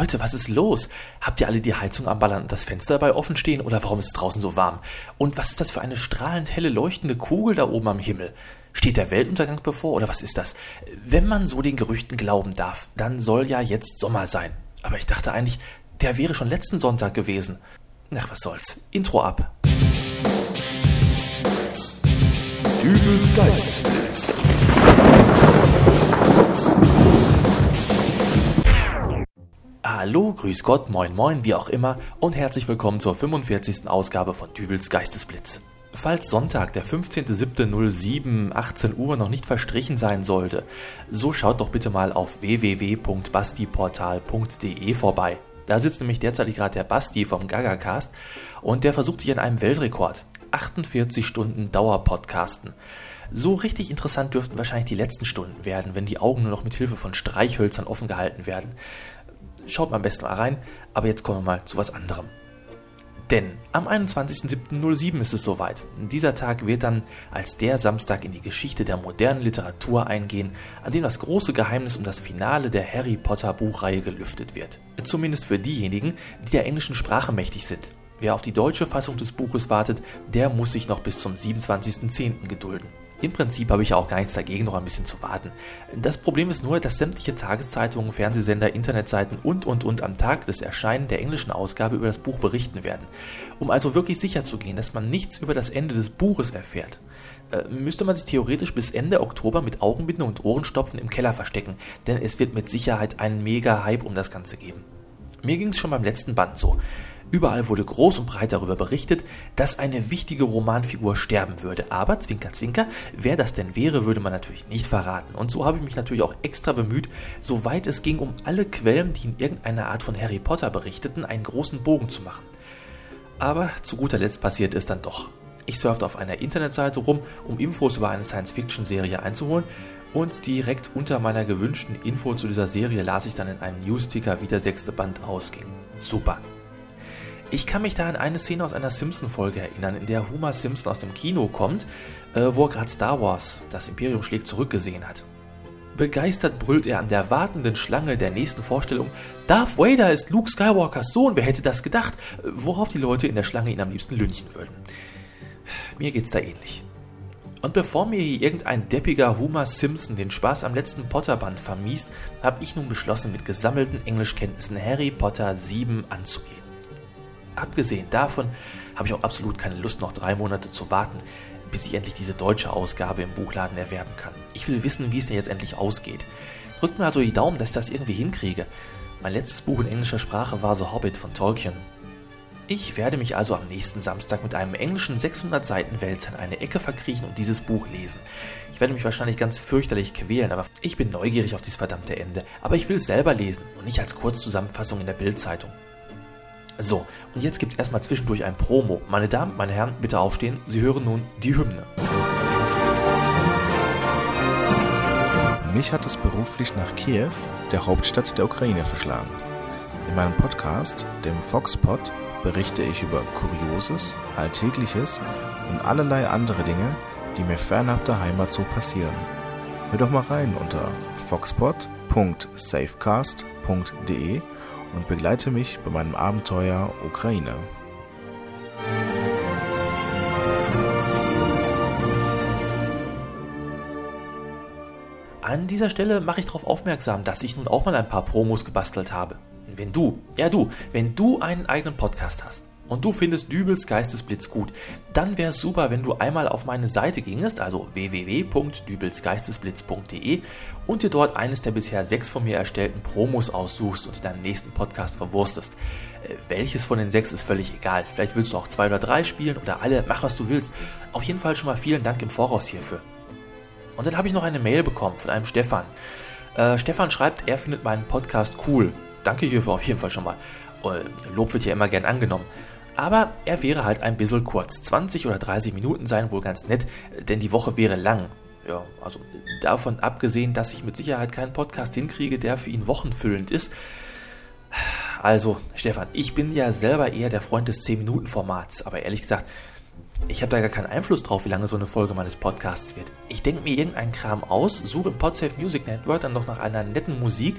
Leute, was ist los? Habt ihr alle die Heizung am Ballern und das Fenster dabei offen stehen oder warum ist es draußen so warm? Und was ist das für eine strahlend helle leuchtende Kugel da oben am Himmel? Steht der Weltuntergang bevor oder was ist das? Wenn man so den Gerüchten glauben darf, dann soll ja jetzt Sommer sein. Aber ich dachte eigentlich, der wäre schon letzten Sonntag gewesen. Ach, was soll's. Intro ab. Dübels Geistesblitz. Hallo, grüß Gott, moin moin, wie auch immer und herzlich willkommen zur 45. Ausgabe von Dübels Geistesblitz. Falls Sonntag, der 15.07.07, 18 Uhr noch nicht verstrichen sein sollte, so schaut doch bitte mal auf www.bastiportal.de vorbei. Da sitzt nämlich derzeit gerade der Basti vom Gagacast und der versucht sich an einem Weltrekord. 48 Stunden Dauerpodcasten. So richtig interessant dürften wahrscheinlich die letzten Stunden werden, wenn die Augen nur noch mit Hilfe von Streichhölzern offen gehalten werden. Schaut mal am besten mal rein, aber jetzt kommen wir mal zu was anderem. Denn am 21.07.07 ist es soweit. Dieser Tag wird dann als der Samstag in die Geschichte der modernen Literatur eingehen, an dem das große Geheimnis um das Finale der Harry Potter Buchreihe gelüftet wird. Zumindest für diejenigen, die der englischen Sprache mächtig sind. Wer auf die deutsche Fassung des Buches wartet, der muss sich noch bis zum 27.10. gedulden. Im Prinzip habe ich auch gar nichts dagegen, noch ein bisschen zu warten. Das Problem ist nur, dass sämtliche Tageszeitungen, Fernsehsender, Internetseiten und und und am Tag des Erscheinen der englischen Ausgabe über das Buch berichten werden. Um also wirklich sicher zu gehen, dass man nichts über das Ende des Buches erfährt, äh, müsste man sich theoretisch bis Ende Oktober mit Augenbinden und Ohrenstopfen im Keller verstecken, denn es wird mit Sicherheit einen mega Hype um das Ganze geben. Mir ging es schon beim letzten Band so. Überall wurde groß und breit darüber berichtet, dass eine wichtige Romanfigur sterben würde. Aber, zwinker, zwinker, wer das denn wäre, würde man natürlich nicht verraten. Und so habe ich mich natürlich auch extra bemüht, soweit es ging, um alle Quellen, die in irgendeiner Art von Harry Potter berichteten, einen großen Bogen zu machen. Aber zu guter Letzt passiert es dann doch. Ich surfte auf einer Internetseite rum, um Infos über eine Science-Fiction-Serie einzuholen und direkt unter meiner gewünschten Info zu dieser Serie las ich dann in einem Newsticker, wie der sechste Band ausging. Super. Ich kann mich da an eine Szene aus einer Simpson-Folge erinnern, in der Homer Simpson aus dem Kino kommt, äh, wo er gerade Star Wars, das Imperium schlägt zurück gesehen hat. Begeistert brüllt er an der wartenden Schlange der nächsten Vorstellung, Darth Vader ist Luke Skywalkers Sohn, wer hätte das gedacht? Worauf die Leute in der Schlange ihn am liebsten lünchen würden. Mir geht's da ähnlich. Und bevor mir hier irgendein deppiger Homer Simpson den Spaß am letzten Potter-Band vermiest, habe ich nun beschlossen, mit gesammelten Englischkenntnissen Harry Potter 7 anzugehen. Abgesehen davon habe ich auch absolut keine Lust, noch drei Monate zu warten, bis ich endlich diese deutsche Ausgabe im Buchladen erwerben kann. Ich will wissen, wie es denn jetzt endlich ausgeht. Drückt mir also die Daumen, dass ich das irgendwie hinkriege. Mein letztes Buch in englischer Sprache war The Hobbit von Tolkien. Ich werde mich also am nächsten Samstag mit einem englischen 600 Seiten Wälzer in eine Ecke verkriechen und dieses Buch lesen. Ich werde mich wahrscheinlich ganz fürchterlich quälen, aber ich bin neugierig auf dieses verdammte Ende. Aber ich will es selber lesen und nicht als Kurzzusammenfassung in der Bildzeitung. So, und jetzt gibt es erstmal zwischendurch ein Promo. Meine Damen, meine Herren, bitte aufstehen. Sie hören nun die Hymne. Mich hat es beruflich nach Kiew, der Hauptstadt der Ukraine, verschlagen. In meinem Podcast, dem Foxpod, berichte ich über Kurioses, Alltägliches und allerlei andere Dinge, die mir fernab der Heimat so passieren. Hör doch mal rein unter foxpod.safecast.de und begleite mich bei meinem Abenteuer Ukraine. An dieser Stelle mache ich darauf aufmerksam, dass ich nun auch mal ein paar Promos gebastelt habe. Wenn du, ja du, wenn du einen eigenen Podcast hast, und du findest Dübels Geistesblitz gut, dann wäre es super, wenn du einmal auf meine Seite gingest, also www.dübelsgeistesblitz.de und dir dort eines der bisher sechs von mir erstellten Promos aussuchst und in deinem nächsten Podcast verwurstest. Äh, welches von den sechs ist völlig egal. Vielleicht willst du auch zwei oder drei spielen oder alle, mach was du willst. Auf jeden Fall schon mal vielen Dank im Voraus hierfür. Und dann habe ich noch eine Mail bekommen von einem Stefan. Äh, Stefan schreibt, er findet meinen Podcast cool. Danke hierfür auf jeden Fall schon mal. Äh, Lob wird ja immer gern angenommen. Aber er wäre halt ein bisschen kurz. 20 oder 30 Minuten seien wohl ganz nett, denn die Woche wäre lang. Ja, also davon abgesehen, dass ich mit Sicherheit keinen Podcast hinkriege, der für ihn wochenfüllend ist. Also, Stefan, ich bin ja selber eher der Freund des 10-Minuten-Formats, aber ehrlich gesagt, Ich habe da gar keinen Einfluss drauf, wie lange so eine Folge meines Podcasts wird. Ich denke mir irgendeinen Kram aus, suche im Podsafe Music Network dann noch nach einer netten Musik,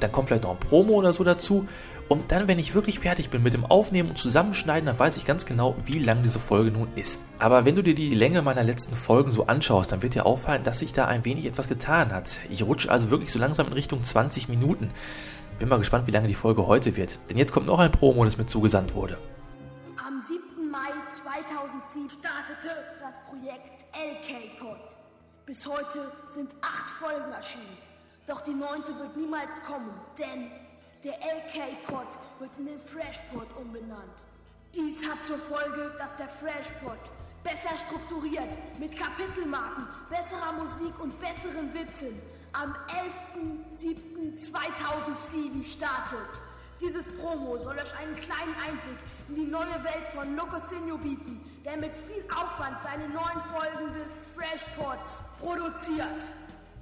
dann kommt vielleicht noch ein Promo oder so dazu. Und dann, wenn ich wirklich fertig bin mit dem Aufnehmen und Zusammenschneiden, dann weiß ich ganz genau, wie lang diese Folge nun ist. Aber wenn du dir die Länge meiner letzten Folgen so anschaust, dann wird dir auffallen, dass sich da ein wenig etwas getan hat. Ich rutsche also wirklich so langsam in Richtung 20 Minuten. Bin mal gespannt, wie lange die Folge heute wird. Denn jetzt kommt noch ein Promo, das mir zugesandt wurde. Am 7. Mai 2007 startete das Projekt LK-Pod. Bis heute sind acht Folgen erschienen. Doch die neunte wird niemals kommen, denn der LK-Pod wird in den Fresh-Pod umbenannt. Dies hat zur Folge, dass der Fresh-Pod besser strukturiert, mit Kapitelmarken, besserer Musik und besseren Witzen am 11.07.2007 startet. Dieses Promo soll euch einen kleinen Einblick in die neue Welt von Locosinho bieten, der mit viel Aufwand seine neuen Folgen des Freshpods produziert.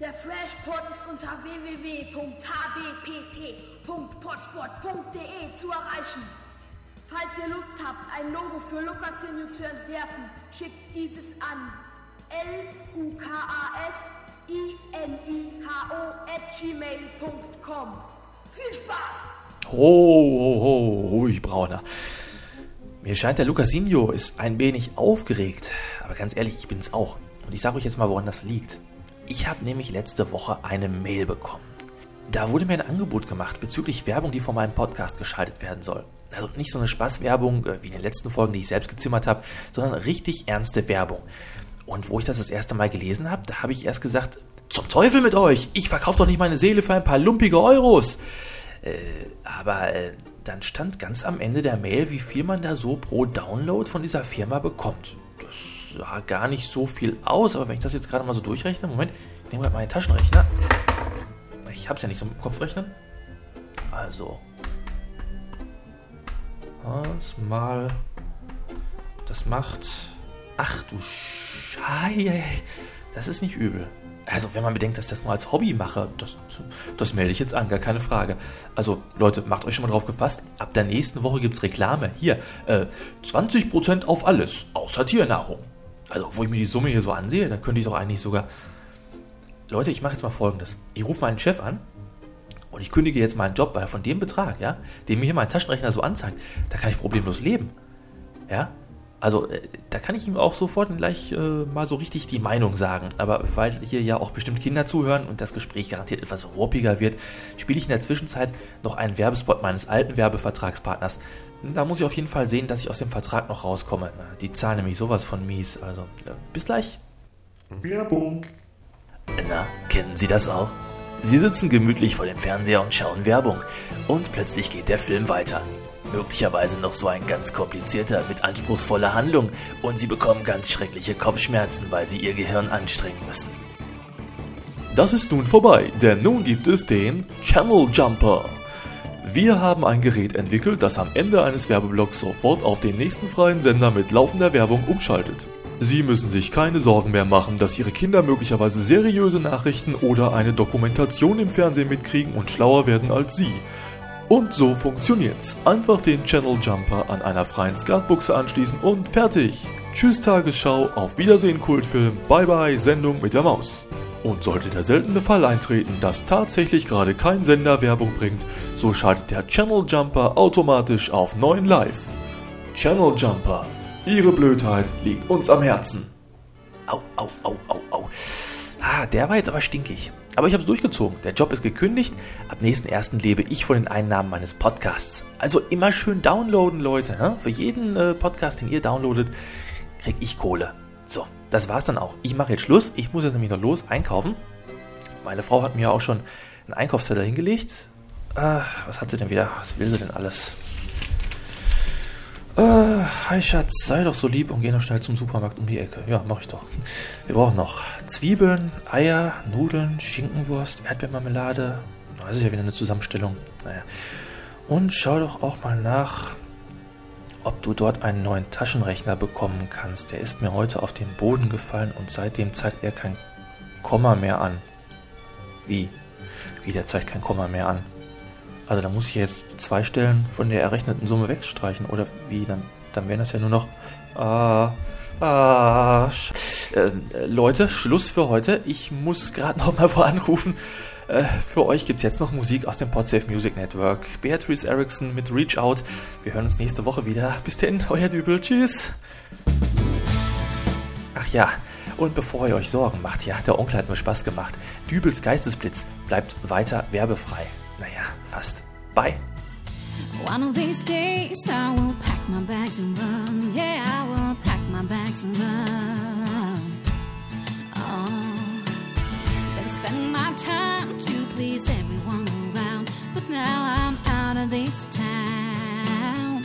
Der Freshpod ist unter www.hbpt.potspot.de zu erreichen. Falls ihr Lust habt, ein Logo für Lucasinho zu entwerfen, schickt dieses an l-u-k-a-s-i-n-i-h-o at gmail.com. Viel Spaß! Ho, ho, ho, ruhig, Brauner. Mir scheint, der Lucasinho ist ein wenig aufgeregt. Aber ganz ehrlich, ich bin's auch. Und ich sage euch jetzt mal, woran das liegt. Ich habe nämlich letzte Woche eine Mail bekommen. Da wurde mir ein Angebot gemacht bezüglich Werbung, die von meinem Podcast geschaltet werden soll. Also nicht so eine Spaßwerbung äh, wie in den letzten Folgen, die ich selbst gezimmert habe, sondern richtig ernste Werbung. Und wo ich das das erste Mal gelesen habe, da habe ich erst gesagt, zum Teufel mit euch, ich verkaufe doch nicht meine Seele für ein paar lumpige Euros. Äh, aber äh, dann stand ganz am Ende der Mail, wie viel man da so pro Download von dieser Firma bekommt. Das sah gar nicht so viel aus, aber wenn ich das jetzt gerade mal so durchrechne, Moment, ich nehme gerade meinen Taschenrechner. Ich habe es ja nicht so im Kopf rechnen. Also. Das mal. Das macht. Ach du Scheiße. Das ist nicht übel. Also, wenn man bedenkt, dass ich das nur als Hobby mache, das, das melde ich jetzt an, gar keine Frage. Also, Leute, macht euch schon mal drauf gefasst. Ab der nächsten Woche gibt es Reklame. Hier, äh, 20% auf alles, außer Tiernahrung. Also, wo ich mir die Summe hier so ansehe, da könnte ich doch eigentlich sogar. Leute, ich mache jetzt mal folgendes. Ich rufe meinen Chef an und ich kündige jetzt meinen Job, weil von dem Betrag, ja, den mir hier mein Taschenrechner so anzeigt, da kann ich problemlos leben. Ja, also äh, da kann ich ihm auch sofort gleich äh, mal so richtig die Meinung sagen. Aber weil hier ja auch bestimmt Kinder zuhören und das Gespräch garantiert etwas ruppiger wird, spiele ich in der Zwischenzeit noch einen Werbespot meines alten Werbevertragspartners. Da muss ich auf jeden Fall sehen, dass ich aus dem Vertrag noch rauskomme. Die zahlen nämlich sowas von mies. Also, bis gleich. Werbung. Na, kennen Sie das auch? Sie sitzen gemütlich vor dem Fernseher und schauen Werbung. Und plötzlich geht der Film weiter. Möglicherweise noch so ein ganz komplizierter mit anspruchsvoller Handlung und Sie bekommen ganz schreckliche Kopfschmerzen, weil Sie Ihr Gehirn anstrengen müssen. Das ist nun vorbei, denn nun gibt es den Channel Jumper. Wir haben ein Gerät entwickelt, das am Ende eines Werbeblocks sofort auf den nächsten freien Sender mit laufender Werbung umschaltet. Sie müssen sich keine Sorgen mehr machen, dass Ihre Kinder möglicherweise seriöse Nachrichten oder eine Dokumentation im Fernsehen mitkriegen und schlauer werden als Sie. Und so funktioniert's. Einfach den Channel Jumper an einer freien Skatbuchse anschließen und fertig. Tschüss Tagesschau, auf Wiedersehen Kultfilm, bye bye Sendung mit der Maus. Und sollte der seltene Fall eintreten, dass tatsächlich gerade kein Sender Werbung bringt, so schaltet der Channel Jumper automatisch auf 9 Live. Channel Jumper. Ihre Blödheit liegt uns am Herzen. Au, au, au, au, au. Ah, der war jetzt aber stinkig. Aber ich habe es durchgezogen. Der Job ist gekündigt. Ab nächsten ersten lebe ich von den Einnahmen meines Podcasts. Also immer schön downloaden, Leute. Ne? Für jeden äh, Podcast, den ihr downloadet, krieg ich Kohle. Das war's dann auch. Ich mache jetzt Schluss. Ich muss jetzt nämlich noch los einkaufen. Meine Frau hat mir auch schon einen Einkaufszettel hingelegt. Äh, was hat sie denn wieder? Was will sie denn alles? Äh, hi Schatz, sei doch so lieb und geh noch schnell zum Supermarkt um die Ecke. Ja, mach ich doch. Wir brauchen noch Zwiebeln, Eier, Nudeln, Schinkenwurst, Erdbeermarmelade. Das ist ja wieder eine Zusammenstellung. Naja. Und schau doch auch mal nach, ob du dort einen neuen Taschenrechner bekommen kannst. Der ist mir heute auf den Boden gefallen und seitdem zeigt er kein Komma mehr an. Wie? Wie, der zeigt kein Komma mehr an? Also da muss ich jetzt zwei Stellen von der errechneten Summe wegstreichen oder wie dann? Dann wären das ja nur noch. Ah, ah, äh, Leute, Schluss für heute. Ich muss gerade noch mal wo anrufen. Äh, für euch gibt es jetzt noch Musik aus dem Podsafe Music Network. Beatrice Erickson mit Reach Out. Wir hören uns nächste Woche wieder. Bis denn, euer Dübel. Tschüss. Ach ja, und bevor ihr euch Sorgen macht, ja, der Onkel hat mir Spaß gemacht. Dübels Geistesblitz bleibt weiter werbefrei. Naja, fast. Bye. One of these days I will pack my bags and run. Yeah, I will pack my bags and run. Spending my time to please everyone around, but now I'm out of this town.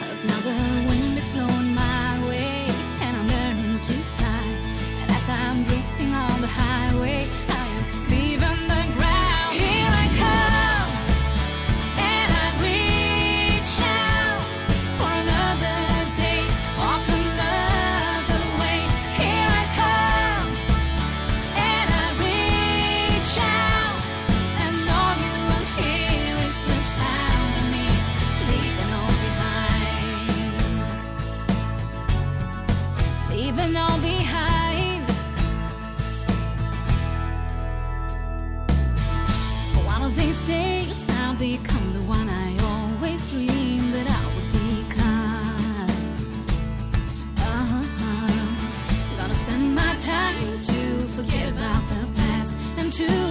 Cause now the wind is blowing to